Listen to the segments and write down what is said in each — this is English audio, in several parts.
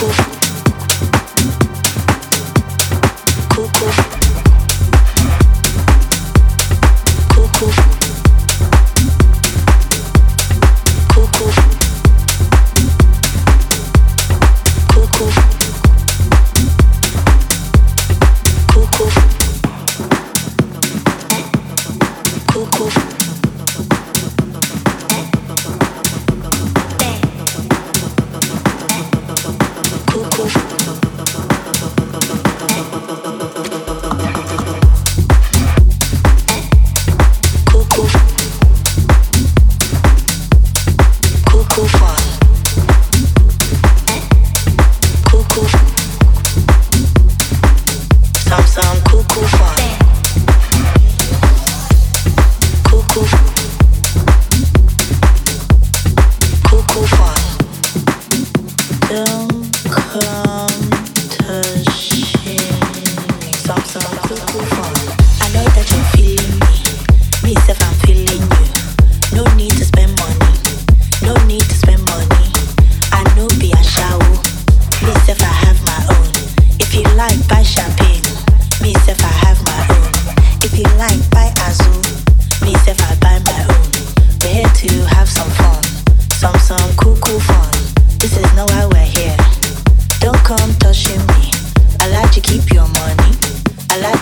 people.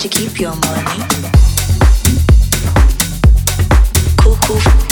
Some, some